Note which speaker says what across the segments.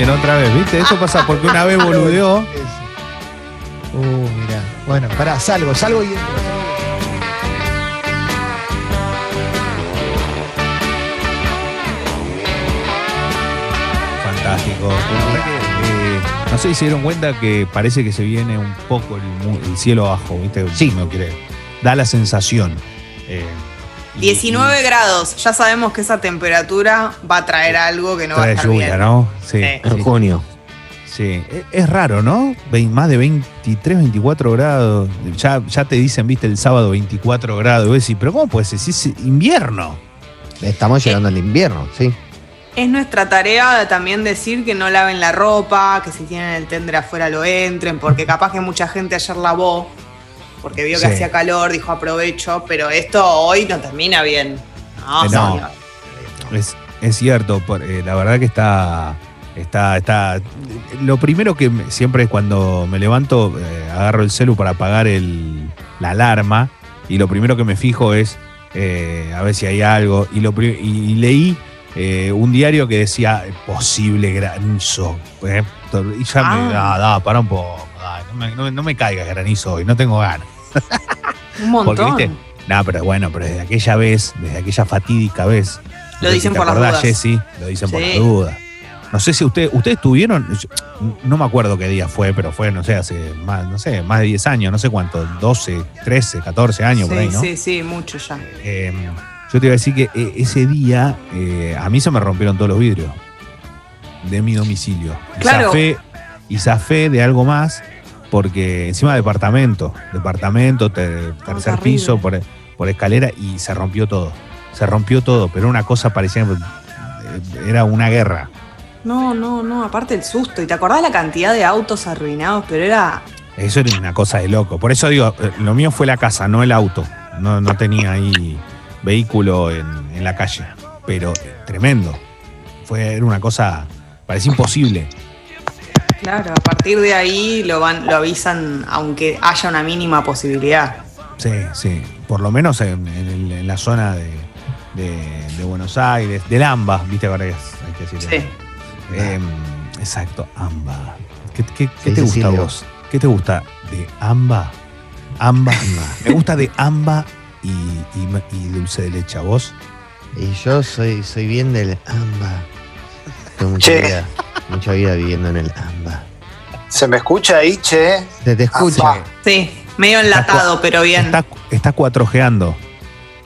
Speaker 1: también, otra vez, ¿viste? Eso pasa porque una vez boludeó.
Speaker 2: Uh, mira. Bueno, pará, salgo, salgo y entro.
Speaker 1: Fantástico. Eh, no sé si se dieron cuenta que parece que se viene un poco el, mu- el cielo abajo, ¿viste?
Speaker 2: Sí.
Speaker 1: No quiere. Da la sensación. Eh,
Speaker 3: 19 grados. Ya sabemos que esa temperatura va a traer algo que no va a estar
Speaker 1: lluvia,
Speaker 3: bien.
Speaker 1: ¿no? Sí.
Speaker 3: Sí.
Speaker 2: En junio.
Speaker 1: Sí. Es, es raro, ¿no? Más de 23, 24 grados. Ya, ya te dicen, viste, el sábado 24 grados. Y vos decís, pero ¿cómo puede ser? Si es invierno.
Speaker 2: Estamos llegando al invierno, sí.
Speaker 3: Es nuestra tarea también decir que no laven la ropa, que si tienen el tender afuera lo entren, porque capaz que mucha gente ayer lavó, porque vio que
Speaker 1: Sí.
Speaker 3: hacía calor, dijo aprovecho, pero esto hoy no termina bien. No,
Speaker 1: Eh, no. Es, es cierto, por- eh, la verdad que está, está, está. Lo primero que me- siempre es cuando me levanto, eh, agarro el celu para apagar el, la alarma y lo primero que me fijo es eh, a ver si hay algo. Y, lo, pri- y leí eh, un diario que decía posible granizo. eh, y ya me.
Speaker 3: Ah,
Speaker 1: da, para un poco. No, me, no me- no me caiga granizo hoy, no tengo ganas.
Speaker 3: Un montón.
Speaker 1: Porque, ¿viste? No, pero bueno, pero desde aquella vez, desde aquella fatídica vez.
Speaker 3: Lo dicen
Speaker 1: si
Speaker 3: por las
Speaker 1: acordás,
Speaker 3: dudas.
Speaker 1: Jessy, lo dicen por las dudas. No sé si ustedes, ustedes tuvieron, no me acuerdo qué día fue, pero fue, no sé, hace más, no sé, más de 10 años, no sé cuánto, 12, 13, 14 años por ahí, ¿no?
Speaker 3: sí, sí, mucho ya.
Speaker 1: Eh, yo te iba a decir que eh, ese día eh, a mí se me rompieron todos los vidrios de mi domicilio. Y
Speaker 3: Claro.
Speaker 1: zafé, y zafé de algo más porque encima departamento, departamento, te- tercer piso, por, por escalera y se rompió todo. Se rompió todo, pero una cosa parecía, eh, era una guerra.
Speaker 3: No, no, no, aparte el susto. ¿Y te acordás la cantidad de autos arruinados? Pero era.
Speaker 1: Eso era una cosa de loco. Por eso digo, eh, lo mío fue la casa, no el auto. No, no tenía ahí vehículo en, en la calle. Pero eh, tremendo. Fue era una cosa, parecía imposible.
Speaker 3: Claro, a partir de ahí lo van, lo avisan, aunque haya una mínima posibilidad.
Speaker 1: Sí, sí. Por lo menos en, en el- en la zona de, de- de Buenos Aires, del AMBA, ¿viste? Ahora es- hay que decirlo.
Speaker 3: Sí.
Speaker 1: Eh, exacto, AMBA. ¿Qué, qué- qué
Speaker 2: Sí,
Speaker 1: te gusta a vos? ¿Qué te gusta de AMBA? AMBA. Me gusta de AMBA y, y- y dulce de leche. ¿A vos?
Speaker 2: Y yo soy, soy bien del AMBA. Tengo mucha
Speaker 4: Che.
Speaker 2: vida, mucha vida viviendo en el AMBA.
Speaker 4: ¿Se me escucha ahí, che?
Speaker 2: Se te escucha.
Speaker 4: AMBA.
Speaker 3: Sí, medio enlatado, pero bien.
Speaker 1: Está, está cuatrojeando.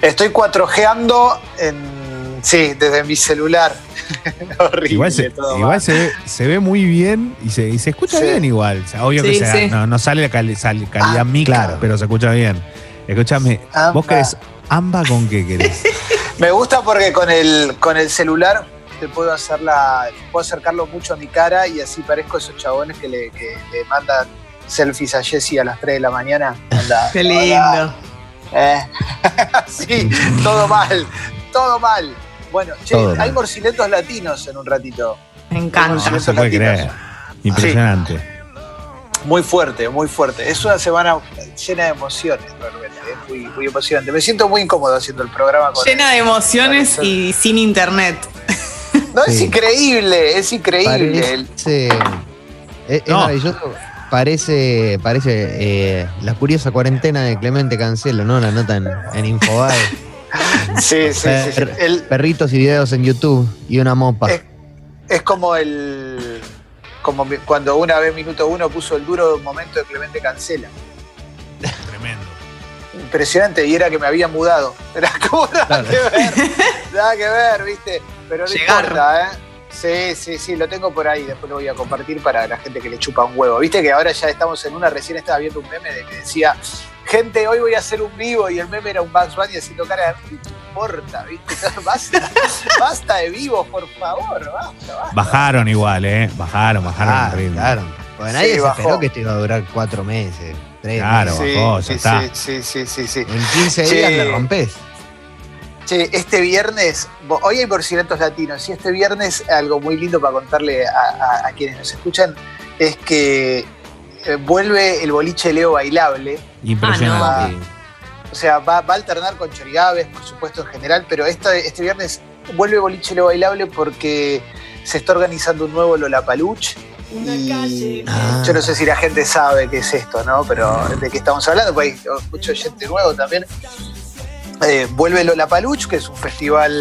Speaker 4: Estoy 4Gando en. Sí, desde mi celular. Horrible.
Speaker 1: Igual, se,
Speaker 4: todo
Speaker 1: igual
Speaker 4: mal.
Speaker 1: se, ve, se ve muy bien y se, y se escucha
Speaker 4: Sí.
Speaker 1: bien igual. O sea, obvio
Speaker 3: Sí,
Speaker 1: que se-
Speaker 3: sí.
Speaker 1: no, no sale la cali- sal- calidad
Speaker 4: Ah,
Speaker 1: mica,
Speaker 2: claro.
Speaker 1: pero se escucha bien. Escúchame,
Speaker 4: Amba.
Speaker 1: ¿vos querés AMBA con qué querés?
Speaker 4: Me gusta porque con el, con el celular te puedo hacer la. puedo acercarlo mucho a mi cara y así parezco esos chabones que le, que le mandan selfies a Jessy a las 3 de la mañana.
Speaker 3: Qué lindo.
Speaker 4: eh. sí, todo mal, todo mal. Bueno, che,
Speaker 2: Todo
Speaker 4: hay
Speaker 2: mal.
Speaker 4: morciletos latinos en un ratito.
Speaker 3: Me encanta.
Speaker 1: No se puede
Speaker 4: latinos.
Speaker 1: creer. Impresionante.
Speaker 4: Muy fuerte, muy fuerte. Es una semana llena de emociones, realmente. Es muy, muy emocionante. Me siento muy incómodo haciendo el programa con
Speaker 3: Llena de emociones y sin internet.
Speaker 4: No, es increíble, es increíble.
Speaker 2: Parece. Es, es
Speaker 1: No.
Speaker 2: maravilloso. Parece, parece eh, la curiosa cuarentena de Clemente Cancelo, ¿no? La nota en, en Infobae.
Speaker 4: Sí, sí, sí. sí.
Speaker 2: Per-
Speaker 4: El-
Speaker 2: Perritos y videos en YouTube y una mopa.
Speaker 4: Es- es como el. Como cuando una vez Minuto Uno puso el duro momento de Clemente Cancela.
Speaker 1: Tremendo.
Speaker 4: Impresionante, y era que me había mudado. Era como nada que ver. Nada que ver, ¿viste? Pero no
Speaker 3: Llegar.
Speaker 4: importa, ¿eh? Sí, sí, sí, lo tengo por ahí, después lo voy a compartir para la gente que le chupa un huevo. Viste que ahora ya estamos en una, recién estaba viendo un meme de que decía, gente, hoy voy a hacer un vivo y el meme era un Bugs Bunny haciendo cara de, "¿Qué te importa? ¿Viste? Basta, basta de vivos, por favor, basta, basta.
Speaker 1: Bajaron igual, ¿eh? Bajaron, bajaron
Speaker 2: Ah, claro. Porque nadie
Speaker 4: Sí,
Speaker 2: se
Speaker 4: bajó.
Speaker 2: esperó que esto iba a durar cuatro meses, tres
Speaker 1: Claro.
Speaker 2: meses.
Speaker 4: Sí,
Speaker 1: bajó, ya
Speaker 4: sí,
Speaker 1: está.
Speaker 4: sí, sí, sí, sí, sí.
Speaker 2: En 15
Speaker 4: Che.
Speaker 2: días le rompes.
Speaker 4: Che, este viernes, hoy hay porcientos latinos y este viernes algo muy lindo para contarle a, a- a quienes nos escuchan es que eh, vuelve el boliche Leo bailable.
Speaker 1: Impresionante.
Speaker 3: Ah,
Speaker 4: Va, O sea, va, va a alternar con Chorigaves, por supuesto, en general, pero esta- este viernes vuelve Boliche Lo Bailable porque se está organizando un nuevo Lollapalooza. Y
Speaker 2: Ah.
Speaker 4: yo no sé si la gente sabe qué es esto, ¿no? Pero de qué estamos hablando, porque hay mucho gente nuevo también. Eh, vuelve Lollapalooza, que es un festival,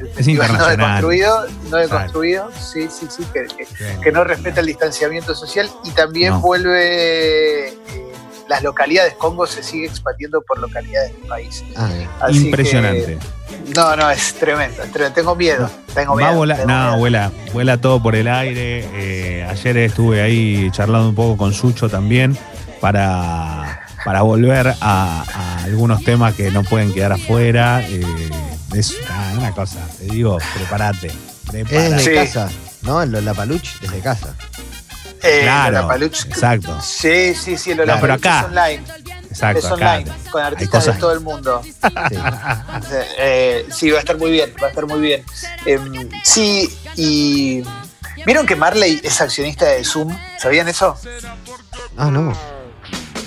Speaker 4: el festival no deconstruido, no deconstruido, sí, sí, sí, que, que-
Speaker 1: Bien.
Speaker 4: que no respeta el distanciamiento social y también
Speaker 1: No.
Speaker 4: vuelve eh, las localidades. Congo se sigue expandiendo por localidades del país.
Speaker 2: Ah,
Speaker 4: Así
Speaker 1: Impresionante.
Speaker 4: que- no, no, es tremendo, es tremendo. Tengo miedo, tengo
Speaker 1: Va
Speaker 4: miedo. tengo
Speaker 1: no,
Speaker 4: miedo.
Speaker 1: vuela, vuela todo por el aire. Eh, ayer estuve ahí charlando un poco con Sucho también para, para volver a, a algunos temas que no pueden quedar afuera. Eh, es una, una cosa, te digo, prepárate.
Speaker 2: es desde
Speaker 4: Sí.
Speaker 2: casa, ¿no? El Lollapalooza desde casa.
Speaker 4: Eh,
Speaker 1: Claro, exacto.
Speaker 4: Sí, sí, sí, el
Speaker 1: No, pero acá.
Speaker 4: es online.
Speaker 1: Exacto,
Speaker 4: es
Speaker 1: acá.
Speaker 4: online, con artistas de todo el mundo.
Speaker 2: Sí.
Speaker 4: Eh, sí, va a estar muy bien, va a estar muy bien. Em, sí, y. ¿Vieron que Marley es accionista de Zoom? ¿Sabían eso?
Speaker 2: Ah, no.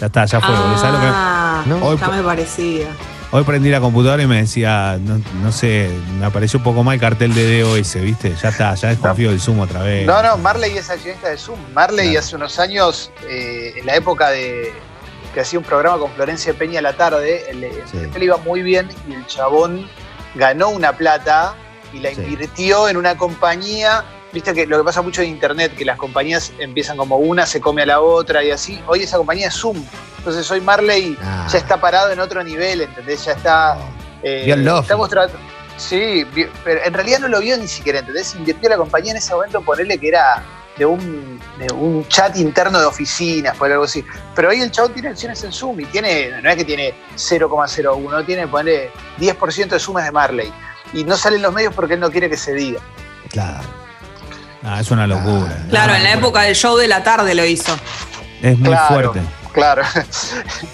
Speaker 1: Ya está, ya fue. boludo. ¿Sabes lo que-
Speaker 3: Ah,
Speaker 2: No.
Speaker 1: Hoy
Speaker 3: ya me parecía.
Speaker 1: Hoy prendí la computadora y me decía, no, no sé, me apareció un poco más el cartel de DOS, ¿viste? Ya está, ya desconfío del Zoom otra vez.
Speaker 4: No, no, Marley es accionista de Zoom. Marley
Speaker 1: Claro.
Speaker 4: hace unos años, eh, en la época de que hacía un programa con Florencia Peña a la tarde, él,
Speaker 2: Sí.
Speaker 4: él iba muy bien y el chabón ganó una plata y la
Speaker 2: Sí.
Speaker 4: invirtió en una compañía. Viste que lo que pasa mucho en internet, que las compañías empiezan como una, se come a la otra y así. Hoy esa compañía es Zoom. Entonces hoy Marley
Speaker 2: Ah.
Speaker 4: ya está parado en otro nivel, ¿entendés? Ya está. eh, estamos tratando. Sí, pero en realidad no lo vio ni siquiera, ¿entendés? Invirtió la compañía en ese momento, ponerle que era de un, de un chat interno de oficinas, por algo así. Pero hoy el chabón tiene acciones en Zoom y tiene, no es que tiene 0,01, tiene, ponerle 10% de sumas de Marley. Y no salen los medios porque él no quiere que se diga.
Speaker 2: Claro.
Speaker 1: Ah, es una locura.
Speaker 3: Claro,
Speaker 1: No,
Speaker 3: en la época del show de la tarde lo hizo.
Speaker 1: Es muy
Speaker 4: Claro.
Speaker 1: fuerte.
Speaker 4: Claro.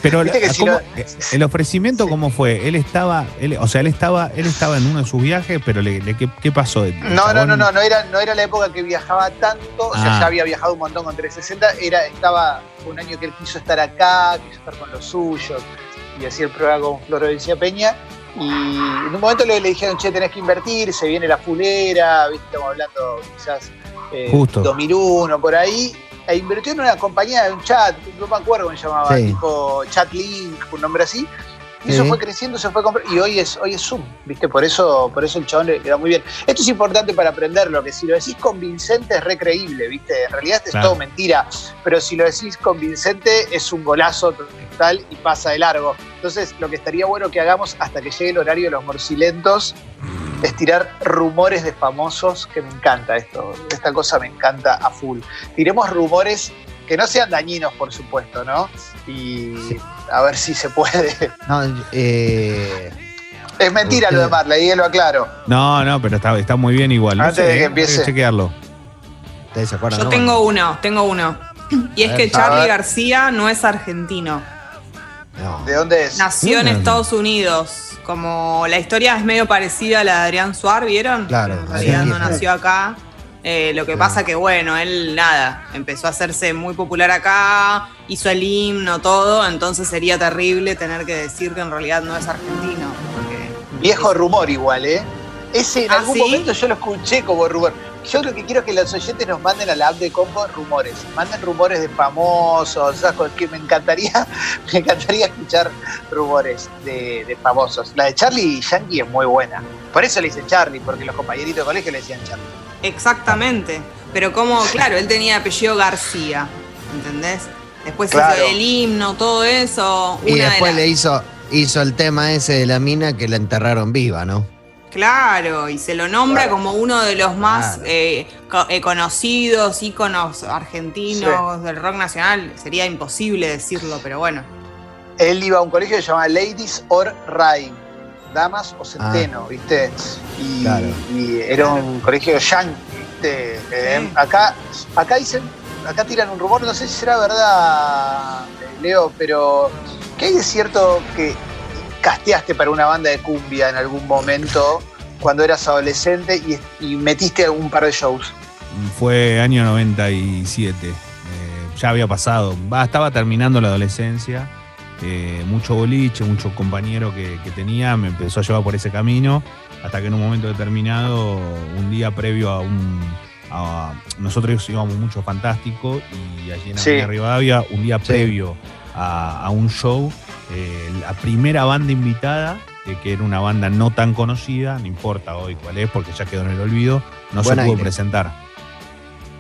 Speaker 1: Pero
Speaker 4: Viste que si
Speaker 1: ¿cómo-
Speaker 4: no-
Speaker 1: eh, el ofrecimiento
Speaker 4: Sí.
Speaker 1: cómo fue? Él estaba, él, o sea, él estaba, él estaba en uno de sus viajes, pero le, le- ¿qué, qué pasó? ¿El
Speaker 4: No, no, no, no, no era, no era la época que viajaba tanto, o sea,
Speaker 1: Ah.
Speaker 4: ya había viajado un montón con 360, era, estaba fue un año que él quiso estar acá, quiso estar con los suyos, y hacía el programa con Florencia Peña, y en un momento le, le dijeron, che, tenés que invertir, se viene la fulera, ¿viste? estamos hablando quizás eh,
Speaker 1: Justo.
Speaker 4: 2001, por ahí, e invirtió en una compañía de un chat, no me acuerdo cómo se llamaba,
Speaker 2: Sí.
Speaker 4: tipo Chatlink, un nombre así, y eso fue creciendo, se fue comprando, y hoy es, hoy es Zoom, ¿viste? Por eso, por eso el chabón le, le da muy bien. Esto es importante para aprenderlo, que si lo decís convincente es recreíble, ¿viste? En realidad es
Speaker 1: Claro.
Speaker 4: todo mentira, pero si lo decís convincente es un golazo total y pasa de largo. Entonces, lo que estaría bueno que hagamos hasta que llegue el horario de los morcilentos es tirar rumores de famosos, que me encanta esto, esta cosa me encanta a full. Tiremos rumores que no sean dañinos, por supuesto, ¿no? Y
Speaker 2: Sí.
Speaker 4: a ver si se puede.
Speaker 2: No, eh,
Speaker 4: Es mentira lo de Marley, y lo aclaro.
Speaker 1: No, no, pero está, está muy bien igual. No
Speaker 4: Antes
Speaker 1: sé,
Speaker 4: de que
Speaker 1: eh,
Speaker 4: empiece.
Speaker 1: hay chequearlo.
Speaker 2: ¿ustedes se acuerdan?
Speaker 3: Yo
Speaker 2: no?
Speaker 3: tengo uno, tengo uno. Y es
Speaker 2: A
Speaker 3: que
Speaker 2: ver.
Speaker 3: Charlie. García no es argentino.
Speaker 2: No.
Speaker 4: ¿De dónde es?
Speaker 3: Nació en
Speaker 1: no.
Speaker 3: Estados Unidos. Como la historia es medio parecida a la de Adrián Suar, ¿vieron?
Speaker 2: Claro, Adrián
Speaker 3: no nació acá. Eh, lo que
Speaker 2: Claro.
Speaker 3: pasa que, bueno, él nada, empezó a hacerse muy popular acá, hizo el himno, todo, entonces sería terrible tener que decir que en realidad no es argentino. porque-
Speaker 4: Viejo rumor igual, ¿eh? Ese en
Speaker 3: ¿Ah,
Speaker 4: algún
Speaker 3: sí?
Speaker 4: momento yo lo escuché como rumor. Yo lo que quiero es que los oyentes nos manden a la app de Compo rumores. Manden rumores de famosos, que me encantaría, me encantaría escuchar rumores de, de famosos. La de Charlie Yankee es muy buena. Por eso le dicen Charlie, porque los compañeritos de colegio le decían Charlie.
Speaker 3: Exactamente. Pero como, claro, él tenía apellido García, ¿entendés? Después
Speaker 4: Claro.
Speaker 3: hizo el himno, todo eso.
Speaker 2: Y
Speaker 3: de
Speaker 2: después le hizo, hizo el tema ese de la mina que la enterraron viva, ¿no?
Speaker 3: Claro, y se lo nombra
Speaker 4: Claro.
Speaker 3: como uno de los más
Speaker 2: Claro.
Speaker 3: eh, co- eh, conocidos, íconos argentinos del rock nacional. Sería imposible decirlo, pero bueno.
Speaker 4: Él iba a un colegio que se llamaba Ladies or Rhyme, damas o centeno, ¿viste? Y,
Speaker 2: Claro.
Speaker 4: y era un colegio yankee, ¿viste? Eh, acá, acá dicen, acá tiran un rumor, no sé si será verdad, Leo, pero ¿qué hay de cierto que casteaste para una banda de cumbia en algún momento cuando eras adolescente y, y metiste un par de shows?
Speaker 1: Fue año 97. eh, ya había pasado. Estaba terminando la adolescencia. Eh, mucho boliche, mucho compañero que, que tenía, me empezó a llevar por ese camino, hasta que en un momento determinado, un día previo a un... a- nosotros íbamos mucho fantástico y allí en
Speaker 4: Sí.
Speaker 1: Avenida Rivadavia, un día previo a, a un show, eh, la primera banda invitada, eh, que era una banda no tan conocida, no importa hoy cuál es, porque ya quedó en el olvido, no
Speaker 2: Buen
Speaker 1: se pudo presentar.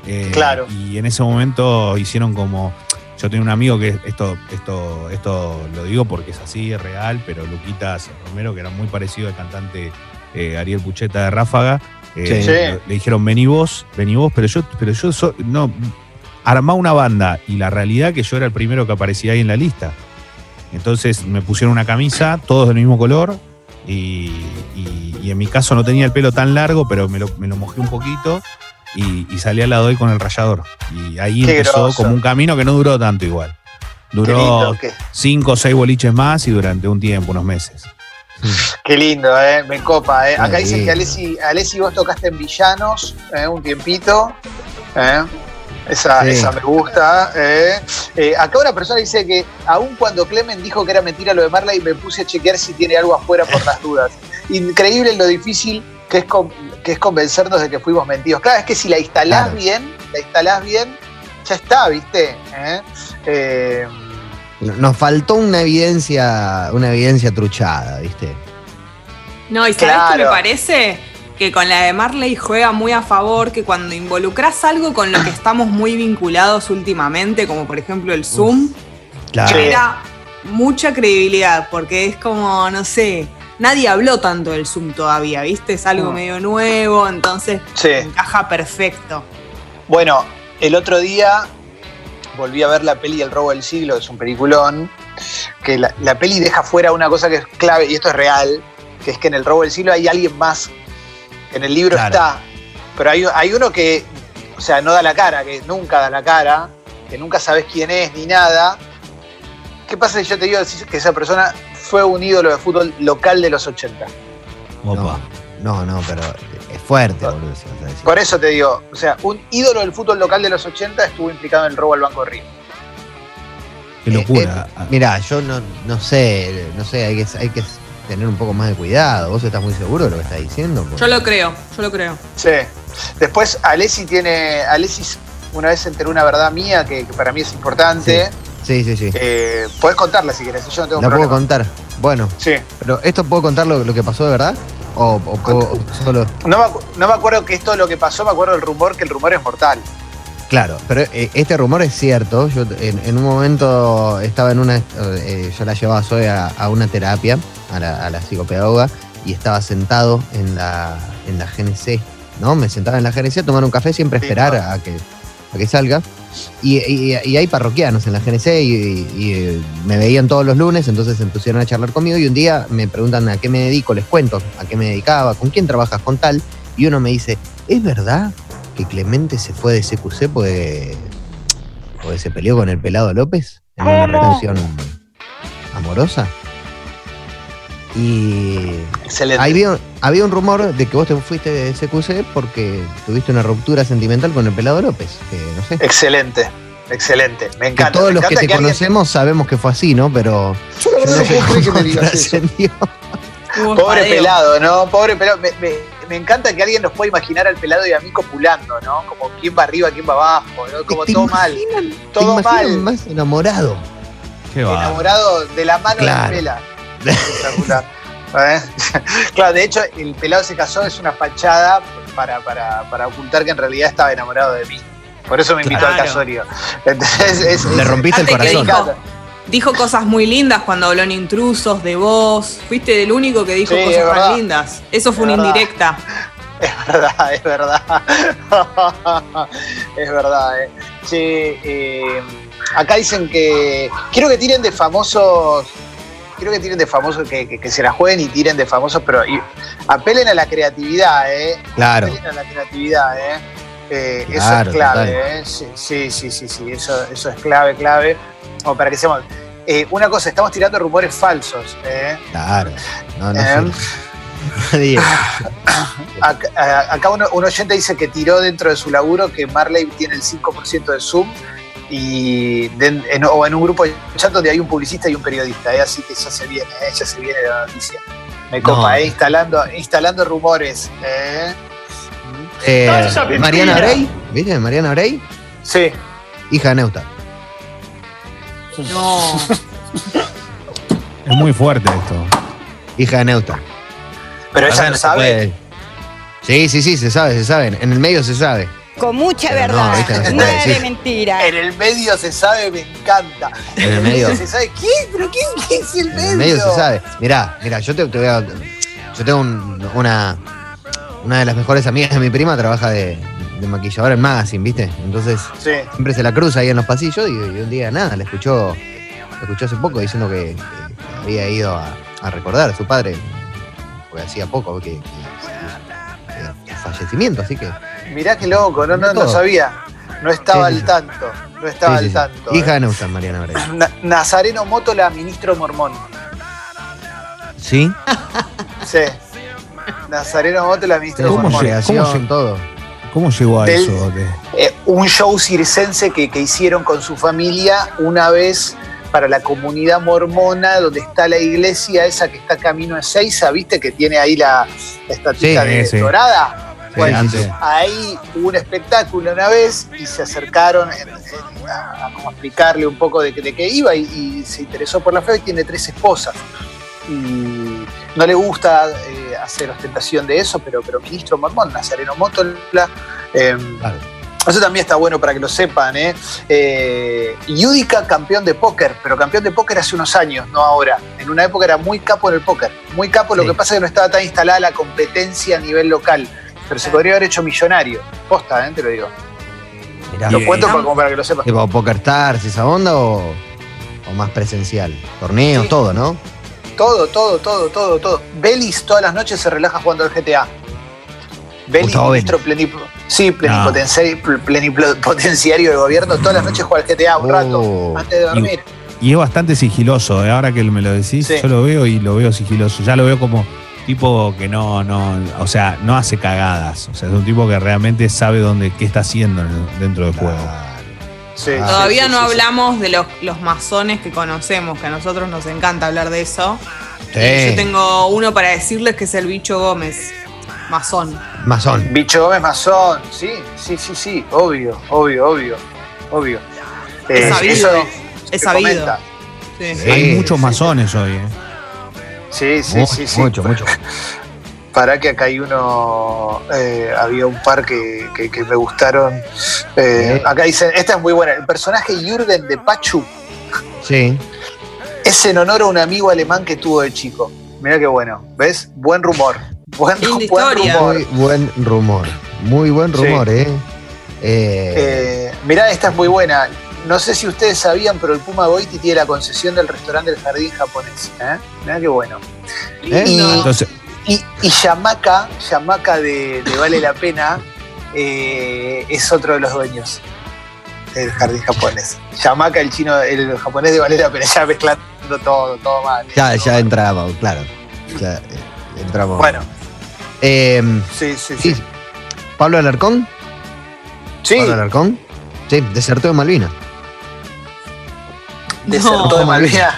Speaker 1: Eh,
Speaker 4: Claro.
Speaker 1: Y en ese momento hicieron como. Yo tenía un amigo que esto, esto, esto lo digo porque es así, es real, pero Luquitas Romero, que era muy parecido al cantante eh, Ariel Pucheta de Ráfaga, eh,
Speaker 2: Sí.
Speaker 4: Sí.
Speaker 1: le, le dijeron vení vos, vení vos, pero yo, pero yo so- no armá una banda y la realidad que yo era el primero que aparecía ahí en la lista. Entonces me pusieron una camisa, todos del mismo color, y, y- y en mi caso no tenía el pelo tan largo, pero me lo, me lo mojé un poquito y, y salí al lado él con el rayador. Y ahí
Speaker 4: Qué
Speaker 1: empezó
Speaker 4: groso.
Speaker 1: como un camino que no duró tanto igual. Duró
Speaker 4: lindo,
Speaker 1: cinco o seis boliches más y durante un tiempo, unos meses.
Speaker 4: qué lindo, eh, me copa. Eh. Acá
Speaker 2: Qué
Speaker 4: dicen que. Alessi, Alessi vos tocaste en Villanos eh, un tiempito. eh. Esa,
Speaker 2: Sí.
Speaker 4: esa me gusta. eh. Acá una persona dice que aun cuando Clemen dijo que era mentira lo de Marley, me puse a chequear si tiene algo afuera por las dudas. Increíble lo difícil que es, con- que es convencernos de que fuimos mentidos. Claro, es que si la instalás
Speaker 2: Claro.
Speaker 4: bien, la instalás bien, ya está, ¿viste? Eh, eh,
Speaker 2: Nos faltó una evidencia, una evidencia truchada, ¿viste?
Speaker 3: No, y ¿sabes qué me
Speaker 4: Claro.
Speaker 3: parece? Que con la de Marley juega muy a favor, que cuando involucras algo con lo que estamos muy vinculados últimamente, como por ejemplo el Zoom,
Speaker 2: Claro.
Speaker 3: genera mucha credibilidad, porque es como, no sé, nadie habló tanto del Zoom todavía, ¿viste? Es algo
Speaker 4: Mm.
Speaker 3: medio nuevo, entonces
Speaker 4: sí.
Speaker 3: encaja perfecto.
Speaker 4: Bueno, el otro día volví a ver la peli El robo del siglo, es un peliculón, que la, la peli deja fuera una cosa que es clave, y esto es real, que es que en El robo del siglo hay alguien más, en el libro
Speaker 2: Claro.
Speaker 4: está, pero hay, hay uno que, o sea, no da la cara, que nunca da la cara, que nunca sabes quién es ni nada. ¿Qué pasa si yo te digo que esa persona fue un ídolo de fútbol local de los 80?
Speaker 1: Opa.
Speaker 2: No, no, pero es fuerte, boludo.
Speaker 4: Por eso te digo, o sea, un ídolo del fútbol local de los 80 estuvo implicado en el robo al Banco Río.
Speaker 1: Qué locura.
Speaker 2: Eh, eh, mirá, yo no, no sé, no sé, hay que, hay que tener un poco más de cuidado. ¿Vos estás muy seguro de lo que estás diciendo? Porque-
Speaker 3: Yo lo creo, yo lo creo.
Speaker 4: Sí. Después Alessi tiene. Alessi una vez se enteró una verdad mía que, que para mí es importante.
Speaker 2: Sí, sí, sí.
Speaker 4: Eh, podés contarla si querés, yo no tengo
Speaker 2: ¿La puedo
Speaker 4: problema.
Speaker 2: contar? Bueno,
Speaker 4: Sí.
Speaker 2: pero ¿esto puedo contar lo, lo que pasó de verdad? ¿O, o puedo o solo.?
Speaker 4: No me, acu- no me acuerdo que esto es lo que pasó, me acuerdo del rumor que el rumor es mortal.
Speaker 2: Claro, pero eh, este rumor es cierto. Yo en, en un momento estaba en una. eh, yo la llevaba Zoe a, a una terapia, a la, a la psicopedagoga, y estaba sentado en la, en la GNC, ¿no? Me sentaba en la GNC a tomar un café, siempre
Speaker 4: Sí,
Speaker 2: esperar a que, a que salga. Y, y- y hay parroquianos en la GNC y, y, eh, me veían todos los lunes, entonces se pusieron a charlar conmigo y un día me preguntan a qué me dedico, les cuento a qué me dedicaba, con quién trabajas, con tal, y uno me dice, ¿es verdad que Clemente se fue de CQC porque, porque se peleó con el pelado López en una relación amorosa? Y
Speaker 4: Excelente.
Speaker 2: había, había un rumor de que vos te fuiste de CQC porque tuviste una ruptura sentimental con el pelado López, que no sé.
Speaker 4: Excelente. Excelente. Me
Speaker 2: Que
Speaker 4: encanta.
Speaker 2: todos
Speaker 4: me
Speaker 2: los que te conocemos sabemos que fue así, ¿no? Pero
Speaker 4: Yo
Speaker 2: no
Speaker 4: no
Speaker 2: sé
Speaker 4: que me digas Pobre pelado, ¿no? Pobre pelado. Me, me- me encanta que alguien nos pueda imaginar al pelado y a mí copulando, ¿no? Como quién va arriba, quién va abajo, ¿no? Como
Speaker 2: ¿Te
Speaker 4: todo mal.
Speaker 2: imaginan-
Speaker 4: Todo
Speaker 2: te
Speaker 4: mal.
Speaker 2: más enamorado.
Speaker 1: Qué va.
Speaker 4: enamorado de la mano
Speaker 2: Claro.
Speaker 4: de Pela. Espectacular. ¿Eh? claro, de hecho, el pelado se casó es una fachada para, para, para ocultar que en realidad estaba enamorado de mí. Por eso me invitó al
Speaker 3: Claro.
Speaker 4: casorio. Entonces, es,
Speaker 2: Le
Speaker 4: es-
Speaker 2: rompiste el corazón.
Speaker 3: dijo, dijo cosas muy lindas cuando habló en intrusos, de vos. Fuiste el único que dijo
Speaker 4: Sí,
Speaker 3: cosas tan lindas. Eso fue
Speaker 4: Es
Speaker 3: una
Speaker 4: verdad.
Speaker 3: indirecta.
Speaker 4: Es verdad, es verdad. es verdad, eh. Che, eh, acá dicen que. Quiero que tiren de famosos. Quiero que tiren de famosos, que, que- que se la jueguen y tiren de famosos, pero y- apelen a la creatividad, ¿eh?
Speaker 2: Claro.
Speaker 4: Apelen a la creatividad, ¿eh? Eh,
Speaker 2: Claro,
Speaker 4: eso es clave,
Speaker 2: total.
Speaker 4: ¿eh? Sí, sí, sí, sí, sí, eso, eso es clave, clave. Como para que seamos. Eh, una cosa, estamos tirando rumores falsos, ¿eh?
Speaker 2: Claro. No, no sé. Nadie.
Speaker 4: Acá, acá uno- un oyente dice que tiró dentro de su laburo que Marley tiene el 5% de Zoom y de- en- o en un grupo de chat donde hay un publicista y un periodista, ¿eh? así que ya se viene, ¿eh? ya se viene la noticia. Me copa,
Speaker 2: No.
Speaker 4: ¿eh? instalando, instalando rumores. ¿eh?
Speaker 2: Eh,
Speaker 4: No.
Speaker 2: Mariana Brey, ¿viste? Mariana Brey,
Speaker 4: Sí,
Speaker 2: hija de Neusta.
Speaker 3: No.
Speaker 1: Es muy fuerte esto.
Speaker 2: Hija de Neusta.
Speaker 4: pero ella no
Speaker 2: se
Speaker 4: sabe.
Speaker 2: puede- Sí, sí, sí, se sabe, se sabe. En el medio se sabe.
Speaker 5: Con mucha
Speaker 2: Pero no,
Speaker 5: verdad,
Speaker 2: viste, no
Speaker 5: nada de mentira.
Speaker 4: En el medio se sabe, me encanta.
Speaker 2: En el medio.
Speaker 4: se sabe. ¿Quién? ¿Pero quién, quién es el
Speaker 2: En
Speaker 4: medio?
Speaker 2: el medio se sabe. Mirá, mirá, yo te, te voy a. Yo tengo un- una. Una de las mejores amigas de mi prima trabaja de, de maquilladora en Magazine, ¿viste? Entonces
Speaker 4: Sí.
Speaker 2: siempre se la cruza ahí en los pasillos y, y un día nada, le escuchó, le escuchó hace poco diciendo que, que había ido a, a recordar a su padre, porque hacía poco que, que- que- fallecimiento, así que.
Speaker 4: Mirá qué loco, no, no, no sabía. No estaba
Speaker 2: Sí, sí,
Speaker 4: al tanto. No estaba
Speaker 2: Sí,
Speaker 4: al tanto.
Speaker 2: Hija
Speaker 4: ¿eh?
Speaker 2: de Neustadt, Mariana Brey.
Speaker 4: Na- Nazareno Mótola, ministro mormón.
Speaker 2: ¿Sí?
Speaker 4: Sí. Nazareno Mótola, ministro
Speaker 1: ¿Cómo
Speaker 4: mormón.
Speaker 1: llega? ¿Cómo se-
Speaker 2: todo.
Speaker 1: ¿Cómo llegó a
Speaker 4: Del-
Speaker 1: eso?
Speaker 4: Eh, un show circense que, que hicieron con su familia una vez para la comunidad mormona, donde está la iglesia esa que está camino a Seiza, ¿viste? Que tiene ahí la, la estatuita
Speaker 1: Sí,
Speaker 4: de
Speaker 1: sí.
Speaker 4: dorada. Bueno,
Speaker 1: antes.
Speaker 4: ahí hubo un espectáculo una vez y se acercaron en- en- a, a como explicarle un poco de, qué- de qué iba y, y se interesó por la fe y tiene tres esposas. Y no le gusta eh, hacer ostentación de eso, pero, pero ministro mormón, Nazareno Mótola. eh,
Speaker 2: Claro.
Speaker 4: eso también está bueno para que lo sepan. ¿eh? Eh, Yudica, campeón de póker, pero campeón de póker hace unos años, no ahora. En una época era muy capo en el póker. Muy capo, lo que pasa es que no estaba tan instalada la competencia a nivel local. Pero se podría haber hecho millonario. Posta, ¿eh? te lo digo.
Speaker 2: Mirá,
Speaker 4: Lo cuento para, como para que lo sepas.
Speaker 2: ¿Tipo Poker Stars, esa onda o, o más presencial? Torneos,
Speaker 4: Sí.
Speaker 2: todo, ¿no?
Speaker 4: Todo, todo, todo, todo, todo. Belis todas las noches se relaja jugando al GTA. Belis, ministro plenip- sí, plenipotenciario, plenipotenciario del gobierno, todas las noches juega al GTA un rato
Speaker 2: Oh.
Speaker 4: antes de dormir.
Speaker 1: Y es bastante sigiloso, ¿eh? ahora que me lo decís,
Speaker 4: Sí.
Speaker 1: yo lo veo y lo veo sigiloso. Ya lo veo como tipo que no, no, o sea, no hace cagadas. O sea, es un tipo que realmente sabe dónde, qué está haciendo en- dentro del juego.
Speaker 4: Sí,
Speaker 2: Ah,
Speaker 4: sí,
Speaker 3: Todavía
Speaker 4: sí,
Speaker 3: no
Speaker 4: sí, sí.
Speaker 3: hablamos de los, los masones que conocemos, que a nosotros nos encanta hablar de eso. Yo tengo uno para decirles que es el bicho Gómez, masón.
Speaker 2: Masón.
Speaker 4: Bicho Gómez Mazón, sí, sí, sí, sí, obvio, obvio, obvio, obvio.
Speaker 3: Es
Speaker 4: Eh,
Speaker 3: sabido,
Speaker 4: eso
Speaker 3: es sabido.
Speaker 4: comenta.
Speaker 3: Sí.
Speaker 2: Sí,
Speaker 1: Hay muchos
Speaker 2: sí.
Speaker 1: masones hoy, ¿eh?
Speaker 4: Sí, sí,
Speaker 2: mucho,
Speaker 4: sí, sí.
Speaker 2: mucho, mucho.
Speaker 4: Para que acá hay uno, eh, había un par que, que- que me gustaron. Eh. Acá dicen, esta es muy buena. El personaje Jürgen de Pachu
Speaker 2: Sí.
Speaker 4: es en honor a un amigo alemán que tuvo de chico. Mirá qué bueno, ¿ves? Buen rumor. Buen, buen
Speaker 3: historia.
Speaker 4: rumor.
Speaker 2: Muy buen rumor. Muy buen
Speaker 4: Sí.
Speaker 2: rumor, ¿eh? Eh,
Speaker 4: Eh, mirá, esta es muy buena. No sé si ustedes sabían, pero el Puma Goiti tiene la concesión del restaurante del jardín japonés. ¿eh? Mirá qué bueno.
Speaker 2: ¿Eh?
Speaker 4: Y,
Speaker 1: Entonces,
Speaker 4: y, y Yamaka, Yamaka de, de Vale la Pena, eh, es otro de los dueños del jardín japonés. Yamaka, el chino, el japonés de Vale la Pena, ya mezclando todo, todo mal.
Speaker 2: ya, ya entramos, claro. Ya eh, entramos.
Speaker 4: Bueno,
Speaker 2: Eh,
Speaker 4: sí, sí, sí.
Speaker 2: sí. Pablo Alarcón.
Speaker 4: Sí,
Speaker 2: Pablo Alarcón. Sí, desertó de Malvinas.
Speaker 4: Desertó de
Speaker 2: No.
Speaker 4: Malvinas.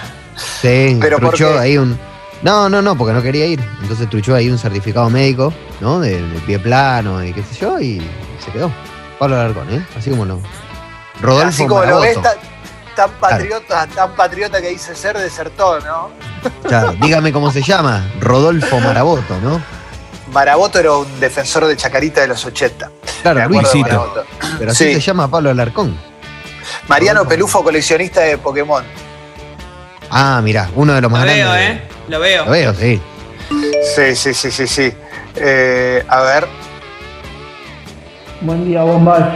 Speaker 2: Sí,
Speaker 4: ¿Pero
Speaker 2: truchó ahí un. No, no, no, porque no quería ir. Entonces truchó ahí un certificado médico, ¿no? De, de pie plano y qué sé yo, y se quedó. Pablo Alarcón, ¿eh? Así como lo. Rodolfo
Speaker 4: Así como lo ves,
Speaker 2: Maraboto.
Speaker 4: tan, tan patriota, tan patriota que dice ser, desertó, ¿no?
Speaker 2: Claro, dígame cómo se llama. Rodolfo Maraboto, ¿no?
Speaker 4: Maraboto era un defensor de Chacarita de los 80. Me
Speaker 2: Claro,
Speaker 4: de
Speaker 1: Luisito.
Speaker 4: Maraboto.
Speaker 2: pero así
Speaker 4: Sí.
Speaker 2: se llama Pablo Alarcón.
Speaker 4: Mariano. Pelufo, coleccionista de Pokémon.
Speaker 2: Ah, mirá, uno de los
Speaker 3: Lo
Speaker 2: más
Speaker 3: veo,
Speaker 2: grandes.
Speaker 3: ¿eh? Lo veo.
Speaker 2: Lo veo, sí.
Speaker 4: Sí, sí, sí, sí, sí. Eh, a ver.
Speaker 6: Buen día, bombas.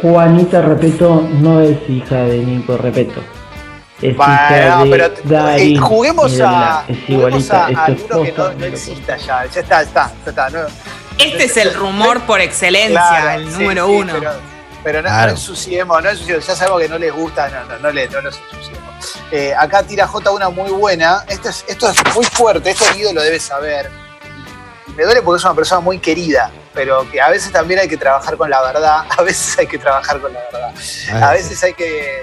Speaker 6: Juanita Repeto no es hija de Nico Repeto. Es
Speaker 4: Bueno,
Speaker 6: hija de
Speaker 4: pero eh, juguemos a,
Speaker 6: Es
Speaker 4: juguemos
Speaker 6: igualita,
Speaker 4: a
Speaker 6: es tu
Speaker 4: alguno que no, no
Speaker 6: lo
Speaker 4: exista ya. Ya está, está, ya está. No,
Speaker 3: Este es el rumor por excelencia,
Speaker 4: Claro,
Speaker 3: el número
Speaker 4: sí,
Speaker 3: uno.
Speaker 4: Pero, pero no,
Speaker 2: Claro.
Speaker 4: no ensuciemos, no ensuciemos. Ya sabemos que no les gusta, no, no, no, le- no los ensuciemos. Eh, acá tira J una muy buena. Esto es, esto es muy fuerte, esto Guido lo debe saber. Y me duele porque es una persona muy querida. pero que a veces también hay que trabajar con la verdad, a veces hay que trabajar con la verdad, a veces hay que,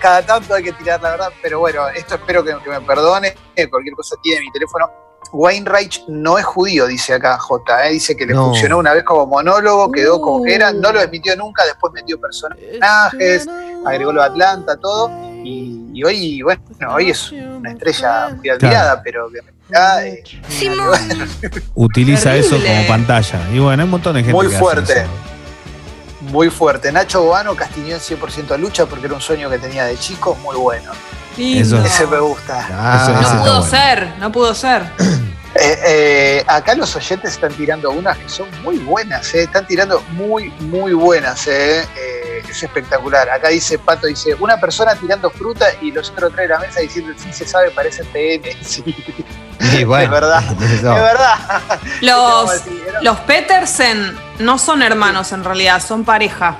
Speaker 4: cada tanto hay que tirar la verdad, pero bueno, esto espero que, que me perdone, cualquier cosa tiene mi teléfono. Weinreich no es judío, dice acá J, eh, dice que le
Speaker 2: No.
Speaker 4: funcionó una vez como monólogo, quedó como que era, no lo emitió nunca, después metió personajes, agregó lo de Atlanta, todo, y, y hoy, bueno, hoy es una estrella muy admirada, pero que ah, eh,
Speaker 1: Utiliza eso como pantalla. Y bueno, hay un montón de gente
Speaker 4: Muy
Speaker 1: que hace
Speaker 4: fuerte.
Speaker 1: eso.
Speaker 4: Muy fuerte. Nacho Boano castiñó en 100% a lucha porque era un sueño que tenía de chico, muy bueno.
Speaker 1: Eso-
Speaker 4: Ese me gusta.
Speaker 2: Ah,
Speaker 1: Eso-
Speaker 3: No pudo
Speaker 1: bueno.
Speaker 3: ser, no pudo ser.
Speaker 4: Eh, eh, acá los oyentes están tirando unas que son muy buenas, eh, están tirando muy, muy buenas. eh, eh, es espectacular. Acá dice Pato, dice, una persona tirando fruta y los otros tres de la mesa diciendo, sí se sabe, parece TN. Sí,
Speaker 2: Sí, bueno,
Speaker 4: es verdad. Es verdad. ¿Qué te vamos a
Speaker 3: Los, los Petersen no son hermanos en realidad, son pareja.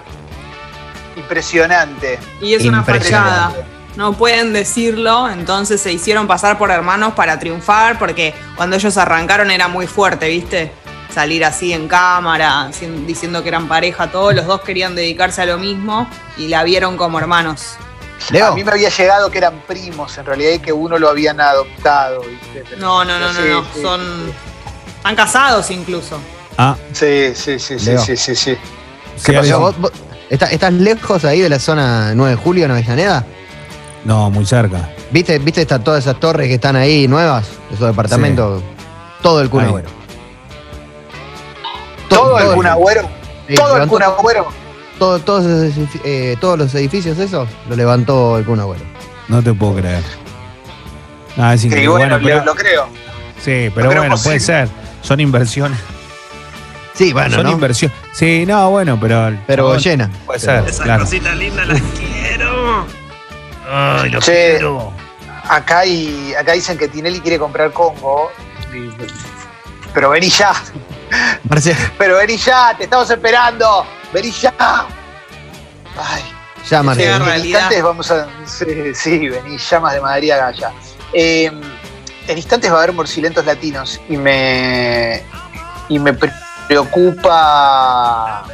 Speaker 4: Impresionante.
Speaker 3: Y es una fachada. No pueden decirlo, entonces se hicieron pasar por hermanos para triunfar, porque cuando ellos arrancaron era muy fuerte, ¿viste? Salir así en cámara, diciendo que eran pareja, todos los dos querían dedicarse a lo mismo y la vieron como hermanos.
Speaker 2: Leo,
Speaker 4: A mí me había llegado que eran primos, en realidad, y que uno lo habían adoptado. ¿viste? Pero-
Speaker 3: No, no, no, no,
Speaker 4: Sí,
Speaker 3: no,
Speaker 4: sí,
Speaker 3: son...
Speaker 4: sí.
Speaker 3: Están casados incluso.
Speaker 1: Ah,
Speaker 4: Sí, sí, sí, sí,
Speaker 2: Leo.
Speaker 4: sí, sí, sí.
Speaker 1: sí,
Speaker 2: Pero
Speaker 1: Alex.
Speaker 2: vos- vos- ¿estás, estás lejos ahí de la zona 9 de julio en Avellaneda?
Speaker 1: No, muy cerca.
Speaker 2: ¿Viste, viste esta- todas esas torres que están ahí nuevas? Esos departamentos. Todo el Kun. Agüero.
Speaker 4: Todo el Kun Agüero,
Speaker 2: Sí,
Speaker 4: todo el Kun Agüero.
Speaker 2: Todo- todos, esos eh, todos los edificios esos lo levantó el Kun Agüero.
Speaker 1: No te puedo creer. Ah, es
Speaker 4: Sí,
Speaker 1: increíble.
Speaker 4: bueno,
Speaker 1: Bueno, pero-
Speaker 4: lo, lo creo.
Speaker 1: sí, pero
Speaker 4: creo
Speaker 1: bueno, puede ser. Son inversiones.
Speaker 2: Sí, bueno,
Speaker 1: son
Speaker 2: ¿no?
Speaker 1: inversiones. Sí, no, bueno, pero.
Speaker 2: Pero llena.
Speaker 1: Puede
Speaker 2: Pero-
Speaker 1: ser,
Speaker 5: Esas
Speaker 1: claro.
Speaker 5: cositas lindas las quiero. Ay,
Speaker 4: Che.
Speaker 5: quiero.
Speaker 4: Acá, y, acá dicen que Tinelli quiere comprar Congo. Pero vení ya,
Speaker 2: Marce-
Speaker 4: pero vení ya, te estamos esperando. Vení ya. Ay,
Speaker 2: ya,
Speaker 4: en instantes vamos a. Sí, sí, vení, llamas de Madrid a Gaya. Eh, en instantes va a haber morcilentos latinos y me. Y me pre- preocupa.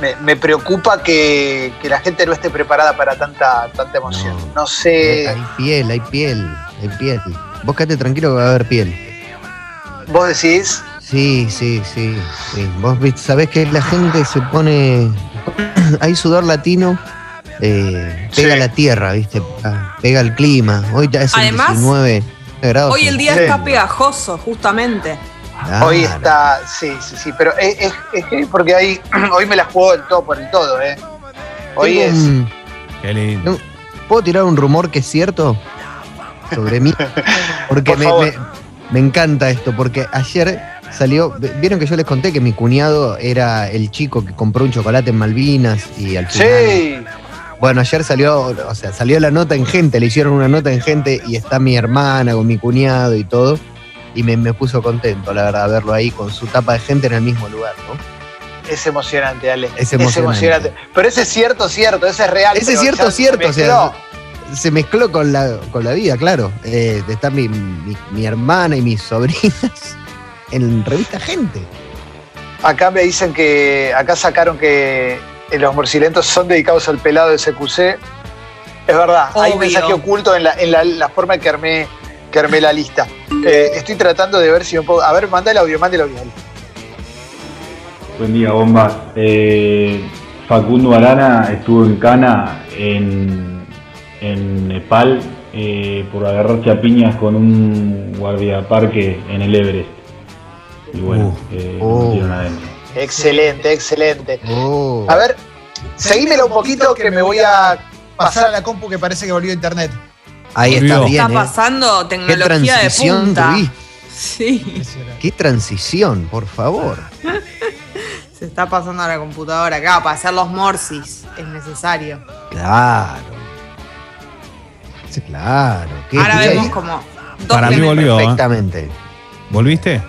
Speaker 4: Me, me preocupa que, que la gente no esté preparada para tanta, tanta emoción.
Speaker 2: No.
Speaker 4: No, sé.
Speaker 2: Hay piel, hay piel, hay piel. Vos quedate tranquilo que va a haber piel.
Speaker 4: Vos decís.
Speaker 2: Sí, sí, sí, sí. Vos viste- sabés que la gente se pone. Hay sudor latino, eh, pega
Speaker 4: Sí.
Speaker 2: la tierra, ¿viste? Ah, Pega el clima. Hoy ya es
Speaker 3: Además,
Speaker 2: 19 grados.
Speaker 3: Hoy el día
Speaker 4: Sí.
Speaker 3: está pegajoso, justamente.
Speaker 2: Claro.
Speaker 4: Hoy está. Sí, sí, sí. Pero es, es, es que porque ahí, hoy me la juego del todo por el todo, ¿eh? Hoy
Speaker 2: Tengo
Speaker 4: es.
Speaker 2: un-
Speaker 1: Qué lindo.
Speaker 2: ¿Puedo tirar un rumor que es cierto sobre mí? Porque
Speaker 4: Por
Speaker 2: me,
Speaker 4: favor.
Speaker 2: me- me encanta esto, porque ayer salió, vieron que yo les conté que mi cuñado era el chico que compró un chocolate en Malvinas y al final...
Speaker 4: Sí.
Speaker 2: Bueno, ayer salió, o sea, salió la nota en gente, le hicieron una nota en gente y está mi hermana con mi cuñado y todo. Y me, me puso contento, la verdad, verlo ahí con su tapa de gente en el mismo lugar, ¿no?
Speaker 4: Es emocionante, Ale.
Speaker 2: Es emocionante.
Speaker 4: Pero ese es cierto, cierto, ese es real.
Speaker 2: Ese es cierto,
Speaker 4: ya se
Speaker 2: cierto, o sea,
Speaker 4: mezcló.
Speaker 2: se mezcló con la, con la vida, claro. Eh, está mi, mi- mi hermana y mis sobrinas en revista Gente.
Speaker 4: Acá me dicen que. Acá sacaron que los morcilentos son dedicados al pelado de CQC. Es verdad, hay un mensaje oculto en la, en la, la forma que armé, que armé la lista. Eh, estoy tratando de ver si me puedo. A ver, manda el audio, manda el audio.
Speaker 7: Buen día, bombas. Eh, Facundo Arana estuvo en Cana, en, en Nepal, eh, por agarrarse a piñas con un guardiaparque en el Everest. Y bueno,
Speaker 1: Uh.
Speaker 7: eh,
Speaker 2: Oh.
Speaker 7: adentro.
Speaker 4: Excelente, excelente.
Speaker 2: Oh.
Speaker 4: A ver, seguímelo un poquito que me voy a
Speaker 8: pasar a la compu que parece que volvió a internet.
Speaker 2: Ahí está bien.
Speaker 3: Está
Speaker 2: ¿eh?
Speaker 3: pasando
Speaker 2: Qué
Speaker 3: tecnología de
Speaker 2: transición
Speaker 3: punta.
Speaker 2: tuviste.
Speaker 3: Sí.
Speaker 2: Qué transición, por favor.
Speaker 3: se está pasando a la computadora acá para hacer los morsis. Es necesario.
Speaker 2: Claro. Sí, claro. ¿Qué-
Speaker 3: Ahora
Speaker 2: qué-
Speaker 3: vemos como dos
Speaker 1: Para mí volvió. ¿eh?
Speaker 2: Perfectamente.
Speaker 1: ¿Volviste?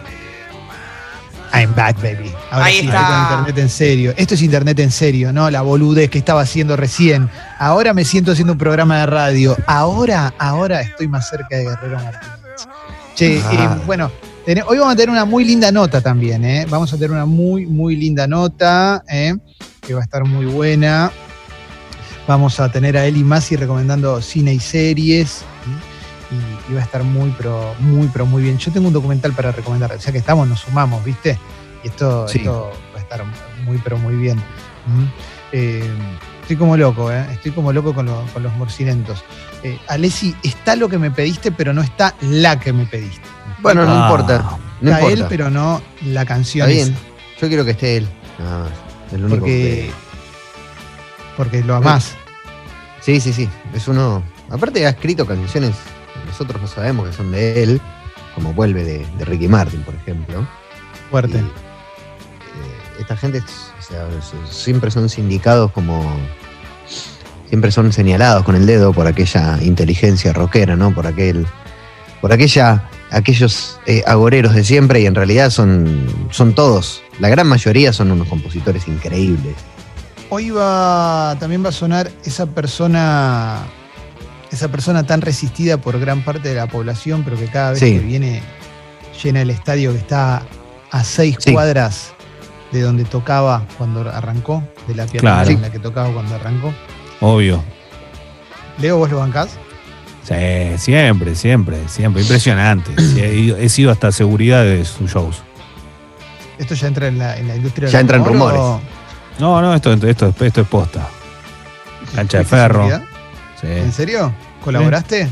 Speaker 8: I'm back, baby. Ahora
Speaker 3: Ahí
Speaker 8: sí,
Speaker 3: está.
Speaker 8: estoy con internet en serio. Esto es internet en serio, ¿no? La boludez que estaba haciendo recién. Ahora me siento haciendo un programa de radio. Ahora, ahora estoy más cerca de Guerrero Martínez. Che,
Speaker 2: Ah.
Speaker 8: eh, bueno, Hoy vamos a tener una muy linda nota también, ¿eh? Vamos a tener una muy, muy linda nota, ¿eh? que va a estar muy buena. Vamos a tener a Eli Masi recomendando cine y series. ¿sí? Y, y va a estar muy, pero muy, pero muy bien. Yo tengo un documental para recomendar. O sea que estamos, nos sumamos, ¿viste? Y esto,
Speaker 2: Sí.
Speaker 8: esto va a estar muy, pero muy bien. ¿Mm? Eh, estoy como loco, ¿eh? Estoy como loco con, lo- con los morcilentos. Eh, Alessi, está lo que me pediste, pero no está la que me pediste.
Speaker 2: Bueno, no
Speaker 1: Ah.
Speaker 2: importa. No
Speaker 8: Está
Speaker 2: importa.
Speaker 8: él, pero no la canción
Speaker 2: Está bien.
Speaker 8: esa.
Speaker 2: Yo quiero que esté él. Nada más. Es lo único
Speaker 8: Porque,
Speaker 2: que-
Speaker 8: porque lo amás.
Speaker 2: Sí, sí, sí. Es uno. Aparte, ha escrito canciones nosotros no sabemos que son de él, como Vuelve de, de Ricky Martin, por ejemplo.
Speaker 8: Fuerte.
Speaker 2: Y, eh, esta gente o sea, siempre son sindicados como. Siempre son señalados con el dedo por aquella inteligencia rockera, ¿no? Por aquel. Por aquella. aquellos eh, agoreros de siempre, y en realidad son, son todos. La gran mayoría son unos compositores increíbles.
Speaker 8: Hoy va, también va a sonar esa persona, esa persona tan resistida por gran parte de la población, pero que cada vez
Speaker 2: Sí.
Speaker 8: que viene llena el estadio que está a seis
Speaker 2: Sí.
Speaker 8: cuadras de donde tocaba cuando arrancó, de la pierna
Speaker 1: Claro.
Speaker 8: en la que tocaba cuando arrancó.
Speaker 1: Obvio.
Speaker 8: Leo, ¿vos lo bancás?
Speaker 1: Sí, siempre, siempre, siempre. Impresionante. He, ido- he sido hasta seguridad de sus shows.
Speaker 8: ¿Esto ya entra en la, en la industria
Speaker 2: Ya entra en
Speaker 8: rumor
Speaker 2: rumores.
Speaker 8: o-
Speaker 1: No, no, esto, esto, es- esto es posta. Cancha de
Speaker 8: ¿Fuiste
Speaker 1: ferro.
Speaker 8: seguridad?
Speaker 1: Sí.
Speaker 8: ¿En serio? ¿Colaboraste?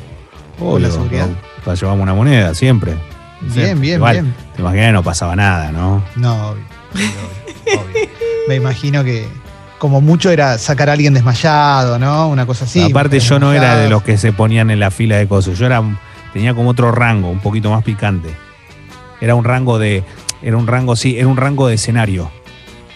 Speaker 8: con la
Speaker 1: Obvio,
Speaker 8: seguridad?
Speaker 1: no, llevarme una moneda, siempre.
Speaker 8: Bien,
Speaker 1: Siempre.
Speaker 8: bien,
Speaker 1: Igual,
Speaker 8: bien.
Speaker 1: Te imaginas que no pasaba nada, ¿no?
Speaker 8: No, obvio, obvio, obvio. Me imagino que como mucho era sacar a alguien desmayado, ¿no? Una cosa así.
Speaker 1: Aparte, yo no era de los que se ponían en la fila de cosas. Yo era, tenía como otro rango, un poquito más picante. Era un rango de. Era un rango, sí, era un rango de escenario.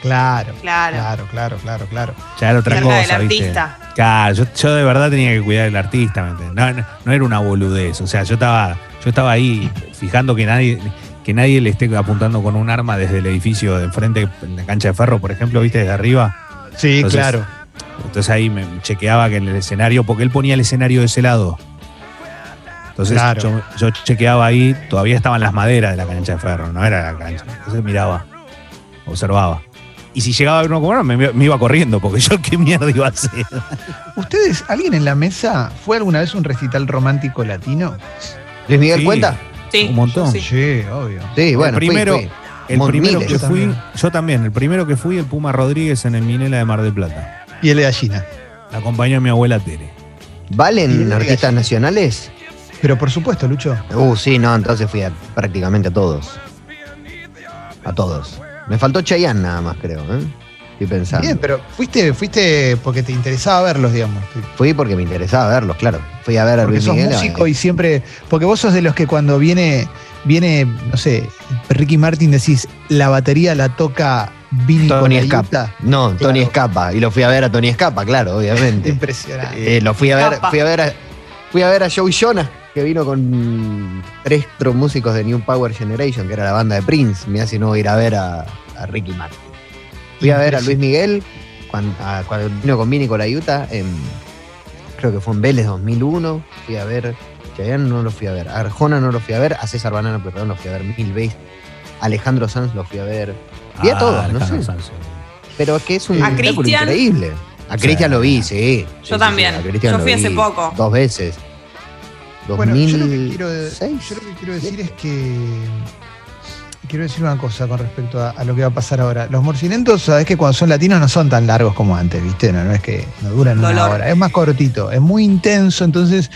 Speaker 8: Claro,
Speaker 3: Claro.
Speaker 8: claro, claro, claro, claro.
Speaker 1: Ya era otra cosa,
Speaker 3: del
Speaker 1: ¿viste?
Speaker 3: artista.
Speaker 1: Claro, yo, yo de verdad tenía que cuidar del artista, ¿me entiendes? No, no, no era una boludez. O sea, yo estaba, yo estaba ahí fijando que nadie, que nadie le esté apuntando con un arma desde el edificio de enfrente, en la cancha de ferro, por ejemplo, viste, desde arriba.
Speaker 8: Sí,
Speaker 1: Entonces,
Speaker 8: claro.
Speaker 1: Entonces ahí me chequeaba que en el escenario, porque él ponía el escenario de ese lado. Entonces
Speaker 8: Claro.
Speaker 1: yo, yo chequeaba ahí, todavía estaban las maderas de la cancha de ferro, no era la cancha. Entonces miraba, observaba. Y si llegaba a ver uno como me, me iba corriendo, porque yo qué mierda iba a hacer.
Speaker 8: ¿Ustedes, alguien en la mesa, fue alguna vez un recital romántico latino?
Speaker 2: ¿Luis Miguel
Speaker 1: Sí.
Speaker 2: cuenta?
Speaker 3: Sí.
Speaker 1: Un montón.
Speaker 3: Sí.
Speaker 8: Sí, obvio.
Speaker 2: Sí, bueno,
Speaker 1: primero-
Speaker 2: fui.
Speaker 1: El primero
Speaker 2: miles.
Speaker 1: que
Speaker 8: Yo
Speaker 1: fui,
Speaker 8: también.
Speaker 1: yo también, el primero que fui, el Puma Rodríguez en el Minela de Mar del Plata.
Speaker 8: Y el de gallina.
Speaker 1: La acompañó mi abuela Tere.
Speaker 2: ¿Valen artistas nacionales?
Speaker 8: Pero por supuesto, Lucho.
Speaker 2: Uh, sí, no, entonces fui a prácticamente a todos. A todos. Me faltó Chayanne nada más, creo, ¿eh? Estoy pensando.
Speaker 8: Bien, pero fuiste, fuiste porque te interesaba verlos, digamos.
Speaker 2: Fui porque me interesaba verlos, claro. Fui a ver a
Speaker 8: Porque
Speaker 2: Luis
Speaker 8: sos
Speaker 2: Miguel.
Speaker 8: músico y siempre. Porque vos sos de los que cuando viene, viene, no sé, Ricky Martin decís, la batería la toca Vini
Speaker 2: Tony Escapa. No,
Speaker 8: Claro.
Speaker 2: Tony Escapa. Y lo fui a ver a Tony Escapa, claro, obviamente.
Speaker 8: Impresionante.
Speaker 2: Eh, lo fui a ver,
Speaker 3: Escapa.
Speaker 2: fui a ver a, fui a ver a Joey Jonas, que vino con tres músicos de New Power Generation, que era la banda de Prince. Me hace no ir a ver a, a Ricky Martin. Fui a ver a Luis Miguel cuando, a- cuando vino con Vini con la Utah, en, creo que fue en Vélez 2001. Fui a ver, Chayanne no lo fui a ver, a Arjona no lo fui a ver, a César Banana, perdón, lo fui a ver mil veces. Alejandro Sanz lo fui a ver. Vi a todos, no
Speaker 1: Ah,
Speaker 2: sé.
Speaker 1: Sanz.
Speaker 2: Pero es que es un
Speaker 3: ¿A
Speaker 2: espectáculo increíble. A Cristian lo vi, sí. Sí, sí, sí,
Speaker 3: también.
Speaker 2: a
Speaker 3: Yo
Speaker 2: lo
Speaker 3: fui hace poco.
Speaker 2: Dos veces.
Speaker 8: Bueno, yo lo, que quiero,
Speaker 2: 2006.
Speaker 8: yo lo que quiero decir es que. Quiero decir una cosa con respecto a, a lo que va a pasar ahora. Los morcilentos, sabes que cuando son latinos no son tan largos como antes, ¿viste? No, no es que no duran una
Speaker 3: Dolor.
Speaker 8: hora. Es más cortito, es muy intenso, entonces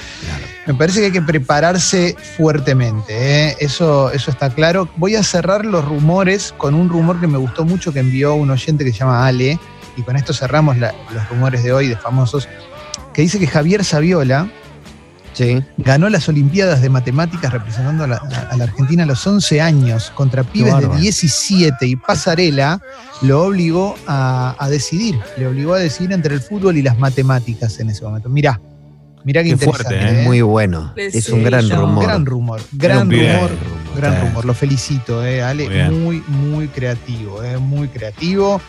Speaker 8: me parece que hay que prepararse fuertemente. ¿eh? Eso, eso está claro. Voy a cerrar los rumores con un rumor que me gustó mucho que envió un oyente que se llama Ale, y con esto cerramos la- los rumores de hoy de famosos, que dice que Javier Saviola,
Speaker 2: Sí.
Speaker 8: ganó las Olimpiadas de Matemáticas representando a la, a la Argentina a los 11 años contra pibes de
Speaker 1: bárbaro.
Speaker 8: 17 y Pasarela lo obligó a, a decidir, le obligó a decidir entre el fútbol y las matemáticas en ese momento. Mirá, mirá qué,
Speaker 1: Qué
Speaker 8: interesante.
Speaker 1: fuerte,
Speaker 8: ¿eh?
Speaker 2: Es muy bueno.
Speaker 3: Le
Speaker 2: Es un gran
Speaker 3: yo.
Speaker 2: rumor.
Speaker 8: Gran rumor, gran rumor, gran rumor. Lo felicito, eh, Ale,
Speaker 1: Muy
Speaker 8: muy, muy creativo, eh, muy creativo.